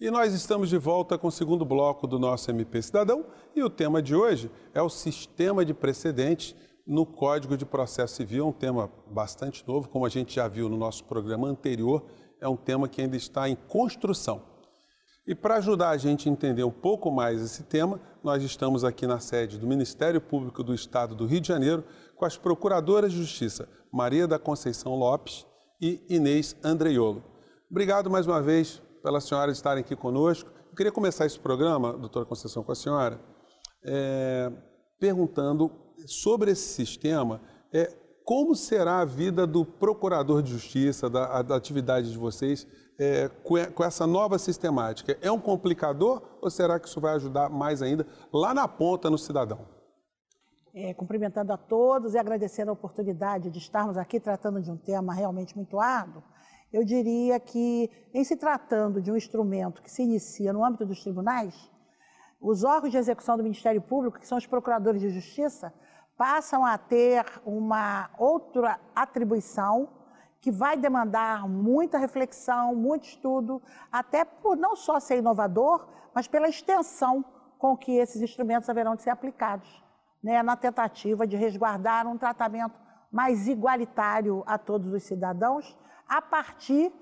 E nós estamos de volta com o segundo bloco do nosso MP Cidadão e o tema de hoje é o sistema de precedentes no Código de Processo Civil. Um tema bastante novo, como a gente já viu no nosso programa anterior, é um tema que ainda está em construção. E para ajudar a gente a entender um pouco mais esse tema, nós estamos aqui na sede do Ministério Público do Estado do Rio de Janeiro com as Procuradoras de Justiça Maria da Conceição Lopes e Inês Andreiolo. Obrigado mais uma vez pela senhora estarem aqui conosco. Eu queria começar esse programa, doutora Conceição, com a senhora, é, perguntando sobre esse sistema, é, como será a vida do procurador de justiça, da, da atividade de vocês, é, com, essa nova sistemática? É um complicador ou será que isso vai ajudar mais ainda lá na ponta no cidadão? É, cumprimentando a todos e agradecendo a oportunidade de estarmos aqui tratando de um tema realmente muito árduo eu diria que, em se tratando de um instrumento que se inicia no âmbito dos tribunais, os órgãos de execução do Ministério Público, que são os procuradores de justiça, passam a ter uma outra atribuição que vai demandar muita reflexão, muito estudo, até por não só ser inovador, mas pela extensão com que esses instrumentos haverão de ser aplicados, né, na tentativa de resguardar um tratamento mais igualitário a todos os cidadãos a partir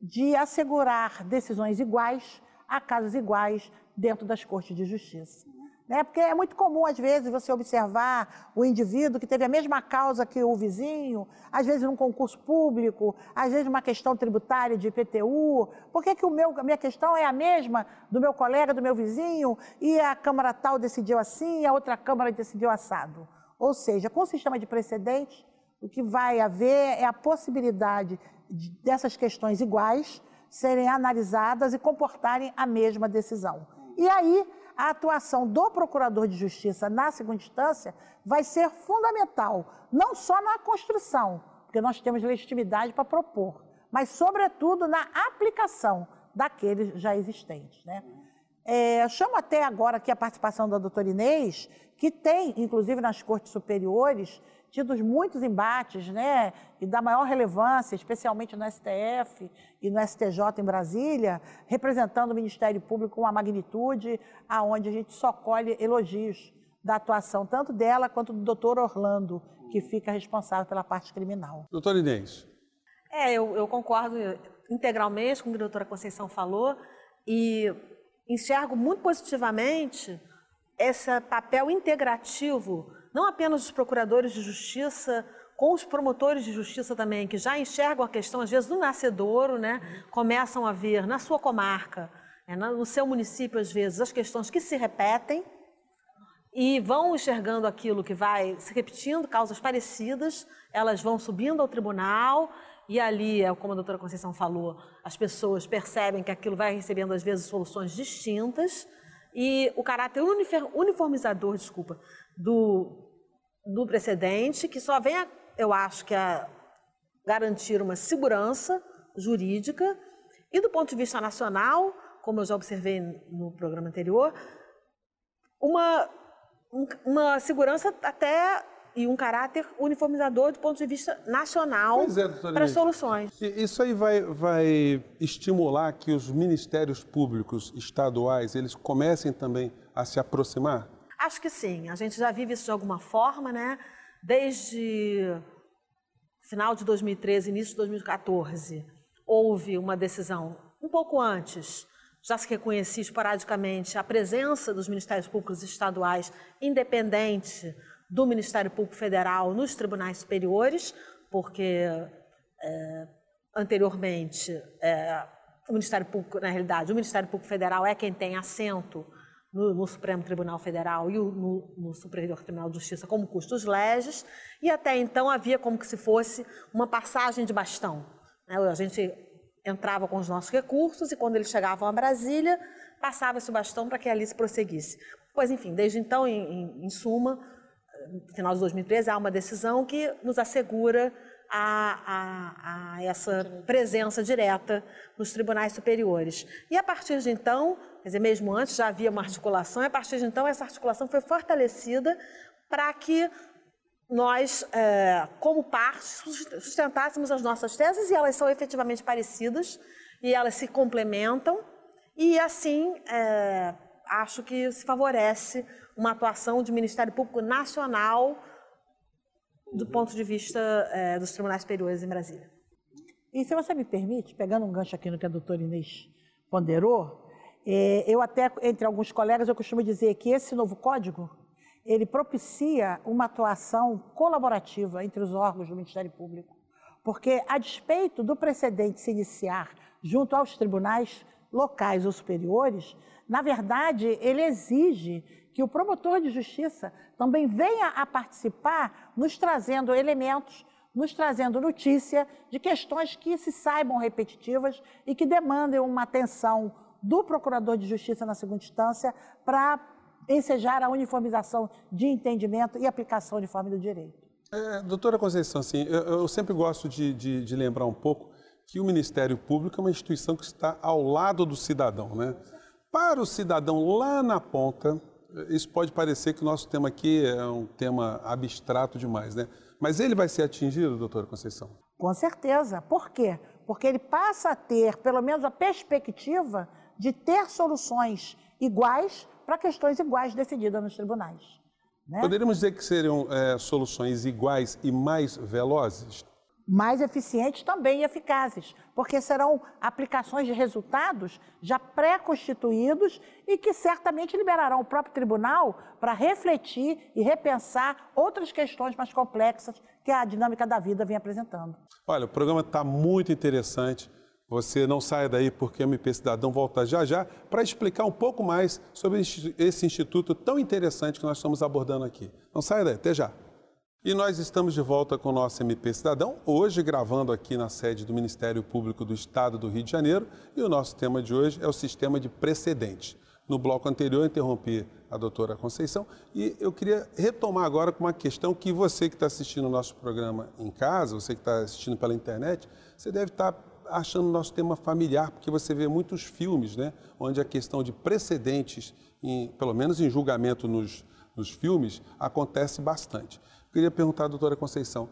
de assegurar decisões iguais a casos iguais dentro das cortes de justiça. Né? Porque é muito comum, às vezes, você observar o indivíduo que teve a mesma causa que o vizinho, às vezes num concurso público, às vezes numa questão tributária de IPTU. Por que, que o meu, a minha questão é a mesma do meu colega, do meu vizinho, e a Câmara tal decidiu assim, a outra Câmara decidiu assado? Ou seja, com o sistema de precedentes, o que vai haver é a possibilidade dessas questões iguais serem analisadas e comportarem a mesma decisão. E aí, a atuação do procurador de justiça na segunda instância vai ser fundamental, não só na construção, porque nós temos legitimidade para propor, mas, sobretudo, na aplicação daqueles já existentes. Né? É, chamo até agora aqui a participação da doutora Inês, que tem, inclusive nas cortes superiores, tidos muitos embates, né, e da maior relevância, especialmente no STF e no STJ em Brasília, representando o Ministério Público com uma magnitude aonde a gente só colhe elogios da atuação tanto dela quanto do doutor Orlando, que fica responsável pela parte criminal. Doutor Inês. É, eu, eu concordo integralmente com o que a doutora Conceição falou e enxergo muito positivamente esse papel integrativo não apenas dos procuradores de justiça, com os promotores de justiça também, que já enxergam a questão, às vezes, do nascedouro, né? começam a ver na sua comarca, né? no seu município, às vezes, as questões que se repetem e vão enxergando aquilo que vai se repetindo, causas parecidas, elas vão subindo ao tribunal e ali, é como a doutora Conceição falou, as pessoas percebem que aquilo vai recebendo, às vezes, soluções distintas e o caráter uniformizador, desculpa, do, do precedente, que só vem, a, eu acho que a garantir uma segurança jurídica e do ponto de vista nacional, como eu já observei no programa anterior, uma, uma segurança até e um caráter uniformizador do ponto de vista nacional é, para soluções. Isso aí vai, vai estimular que os ministérios públicos estaduais eles comecem também a se aproximar? Acho que sim. A gente já vive isso de alguma forma, né? Desde final de 2013, início de 2014, houve uma decisão um pouco antes. Já se reconhecia esporadicamente a presença dos Ministérios Públicos Estaduais independente do Ministério Público Federal nos tribunais superiores, porque é, anteriormente é, o Ministério Público, na realidade, o Ministério Público Federal é quem tem assento no, no Supremo Tribunal Federal e o, no, no, Superior Tribunal de Justiça como custos leges, e até então havia como que se fosse uma passagem de bastão. Né? A gente entrava com os nossos recursos e quando eles chegavam a Brasília, passava esse bastão para que ali se prosseguisse. Pois, enfim, desde então, em, em, em suma, no final de 2013, há uma decisão que nos assegura a, a, a, essa presença direta nos tribunais superiores. E a partir de então, quer dizer, mesmo antes já havia uma articulação, e a partir de então essa articulação foi fortalecida para que nós, é, como parte, sustentássemos as nossas teses, e elas são efetivamente parecidas, e elas se complementam, E assim, é, acho que se favorece uma atuação de Ministério Público Nacional do ponto de vista é, dos tribunais superiores em Brasília. E se você me permite, pegando um gancho aqui no que a doutora Inês ponderou, é, eu até, entre alguns colegas, eu costumo dizer que esse novo código, ele propicia uma atuação colaborativa entre os órgãos do Ministério Público, porque a despeito do precedente se iniciar junto aos tribunais locais ou superiores, na verdade, ele exige que o promotor de justiça também venha a participar, nos trazendo elementos, nos trazendo notícia de questões que se saibam repetitivas e que demandem uma atenção do procurador de justiça na segunda instância para ensejar a uniformização de entendimento e aplicação uniforme do direito. É, doutora Conceição, assim, eu, eu sempre gosto de, de, de lembrar um pouco que o Ministério Público é uma instituição que está ao lado do cidadão, né? Para o cidadão lá na ponta, isso pode parecer que o nosso tema aqui é um tema abstrato demais, né? Mas ele vai ser atingido, doutora Conceição? Com certeza. Por quê? Porque ele passa a ter, pelo menos, a perspectiva de ter soluções iguais para questões iguais decididas nos tribunais. Né? Poderíamos dizer que seriam é, soluções iguais e mais velozes? mais eficientes também e eficazes, porque serão aplicações de resultados já pré-constituídos e que certamente liberarão o próprio tribunal para refletir e repensar outras questões mais complexas que a dinâmica da vida vem apresentando. Olha, o programa está muito interessante. Você não saia daí porque o MP Cidadão volta já já para explicar um pouco mais sobre esse instituto tão interessante que nós estamos abordando aqui. Não saia daí, até já. E nós estamos de volta com o nosso MP Cidadão, hoje gravando aqui na sede do Ministério Público do Estado do Rio de Janeiro. E o nosso tema de hoje é o sistema de precedentes. No bloco anterior, interrompi a doutora Conceição e eu queria retomar agora com uma questão que você que está assistindo o nosso programa em casa, você que está assistindo pela internet, você deve estar tá achando nosso tema familiar, porque você vê muitos filmes, né, onde a questão de precedentes, em, pelo menos em julgamento nos, nos filmes, acontece bastante. Queria perguntar à doutora Conceição,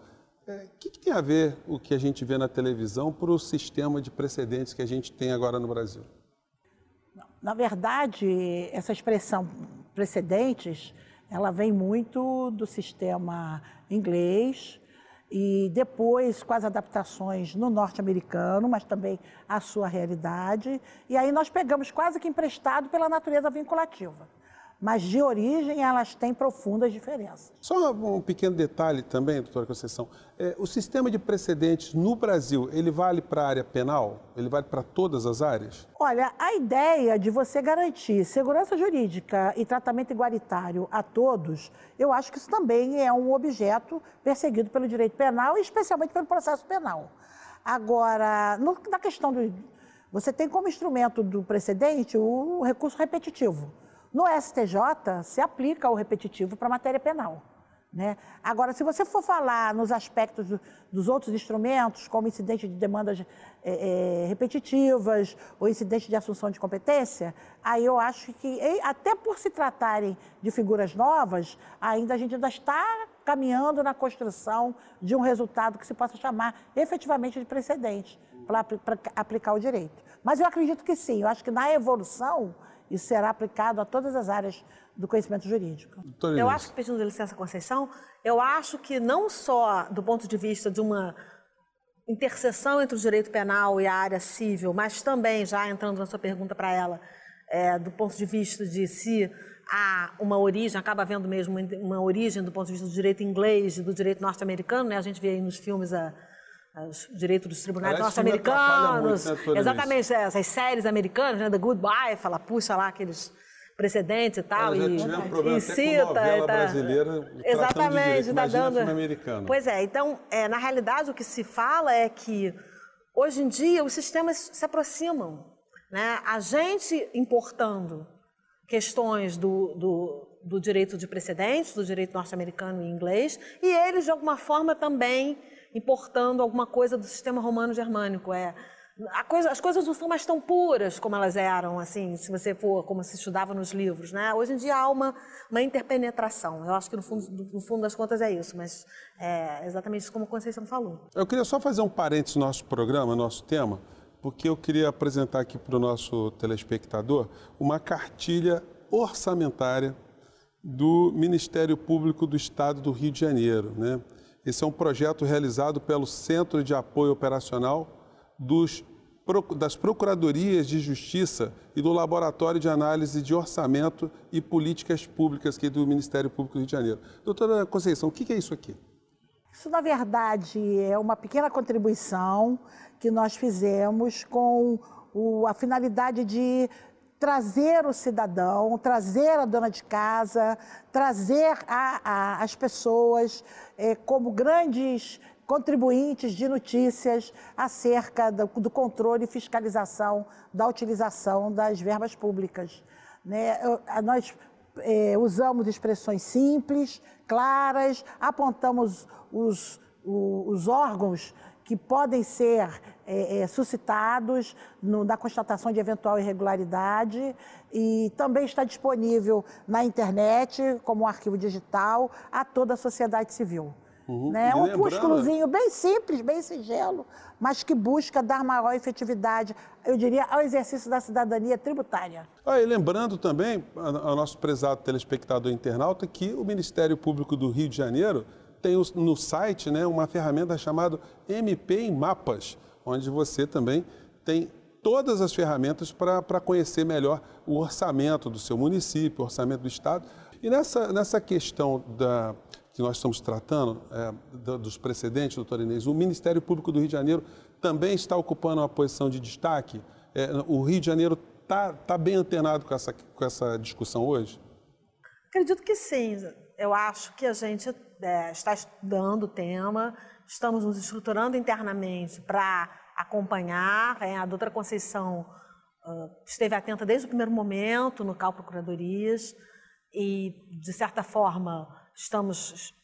o é, que, que, tem a ver o que a gente vê na televisão para o sistema de precedentes que a gente tem agora no Brasil? Na verdade, essa expressão precedentes, ela vem muito do sistema inglês e depois com as adaptações no norte-americano, mas também a sua realidade. E aí nós pegamos quase que emprestado pela natureza vinculativa mas de origem elas têm profundas diferenças. Só um pequeno detalhe também, doutora Conceição. É, o sistema de precedentes no Brasil, ele vale para a área penal? Ele vale para todas as áreas? Olha, a ideia de você garantir segurança jurídica e tratamento igualitário a todos, eu acho que isso também é um objeto perseguido pelo direito penal e especialmente pelo processo penal. Agora, no, na questão do... Você tem como instrumento do precedente o recurso repetitivo. No STJ, se aplica o repetitivo para matéria penal. Né? Agora, se você for falar nos aspectos do, dos outros instrumentos, como incidente de demandas é, é, repetitivas ou incidente de assunção de competência, aí eu acho que, até por se tratarem de figuras novas, ainda a gente ainda está caminhando na construção de um resultado que se possa chamar efetivamente de precedente para aplicar o direito. Mas eu acredito que sim, eu acho que na evolução isso será aplicado a todas as áreas do conhecimento jurídico. Eu acho que, pedindo licença, Conceição, eu acho que não só do ponto de vista de uma interseção entre o direito penal e a área civil, mas também, já entrando na sua pergunta para ela, é, do ponto de vista de se há uma origem, acaba havendo mesmo uma origem do ponto de vista do direito inglês e do direito norte-americano, né? a gente vê aí nos filmes a os direitos dos tribunais norte-americanos. Né, exatamente, é, essas séries americanas, né, The Goodbye, fala, puxa lá aqueles precedentes e tal. e, um problema e cita. Com tá, brasileira, exatamente, está dando. Americano. Pois é, então, é, na realidade, o que se fala é que hoje em dia os sistemas se aproximam. Né? A gente importando questões do, do, do direito de precedentes, do direito norte-americano e inglês, e eles, de alguma forma, também importando alguma coisa do sistema romano-germânico. É, coisa, as coisas não são mais tão puras como elas eram, assim, se você for como se estudava nos livros, né? Hoje em dia há uma, uma interpenetração. Eu acho que no fundo, no fundo das contas é isso, mas é exatamente como a Conceição falou. Eu queria só fazer um parênteses no nosso programa, no nosso tema, porque eu queria apresentar aqui para o nosso telespectador uma cartilha orçamentária do Ministério Público do Estado do Rio de Janeiro. Né? Esse é um projeto realizado pelo Centro de Apoio Operacional dos, das Procuradorias de Justiça e do Laboratório de Análise de Orçamento e Políticas Públicas aqui do Ministério Público do Rio de Janeiro. Doutora Conceição, o que é isso aqui? Isso, na verdade, é uma pequena contribuição que nós fizemos com o, a finalidade de trazer o cidadão, trazer a dona de casa, trazer a, a, as pessoas é, como grandes contribuintes de notícias acerca do, do, controle e fiscalização da utilização das verbas públicas. Né? Nós é, usamos expressões simples, claras, apontamos os, os, os órgãos que podem ser é, é, suscitados no, na constatação de eventual irregularidade e também está disponível na internet como um arquivo digital a toda a sociedade civil. Uhum. Né? Um opúsculozinho bem simples, bem singelo, mas que busca dar maior efetividade, eu diria, ao exercício da cidadania tributária. Ah, e lembrando também ao nosso prezado telespectador internauta que o Ministério Público do Rio de Janeiro tem no site né, uma ferramenta chamada MP em Mapas, onde você também tem todas as ferramentas para conhecer melhor o orçamento do seu município, o orçamento do Estado. E nessa, nessa questão da, que nós estamos tratando, é, dos precedentes, doutor Inês, o Ministério Público do Rio de Janeiro também está ocupando uma posição de destaque. É, o Rio de Janeiro está tá bem antenado com essa, com essa discussão hoje? Acredito que sim. Eu acho que a gente é, está estudando o tema, estamos nos estruturando internamente para acompanhar. É, a doutora Conceição uh, esteve atenta desde o primeiro momento no CAL Procuradorias e, de certa forma, estamos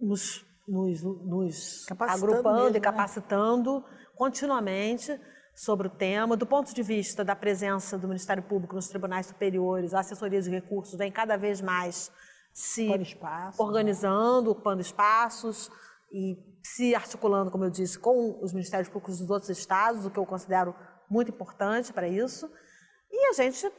nos, nos, nos agrupando mesmo, e né? capacitando né? continuamente sobre o tema. Do ponto de vista da presença do Ministério Público nos tribunais superiores, a assessoria de recursos vem cada vez mais se espaço, organizando, ocupando espaços e se articulando, como eu disse, com os Ministérios Públicos dos outros estados, o que eu considero muito importante para isso. E a gente,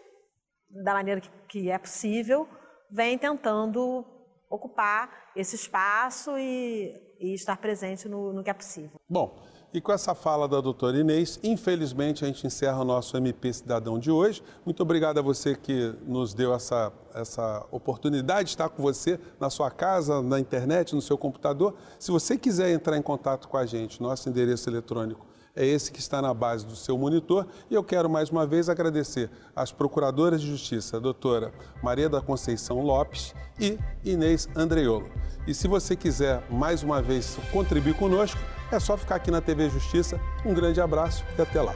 da maneira que, que é possível, vem tentando ocupar esse espaço e, e estar presente no, no que é possível. Bom, e com essa fala da doutora Inês, infelizmente a gente encerra o nosso MP Cidadão de hoje. Muito obrigado a você que nos deu essa, essa oportunidade de estar com você na sua casa, na internet, no seu computador. Se você quiser entrar em contato com a gente, nosso endereço eletrônico é esse que está na base do seu monitor. E eu quero mais uma vez agradecer às Procuradoras de Justiça, a doutora Maria da Conceição Lopes e Inês Andreiolo. E se você quiser mais uma vez contribuir conosco, é só ficar aqui na TV Justiça. Um grande abraço e até lá.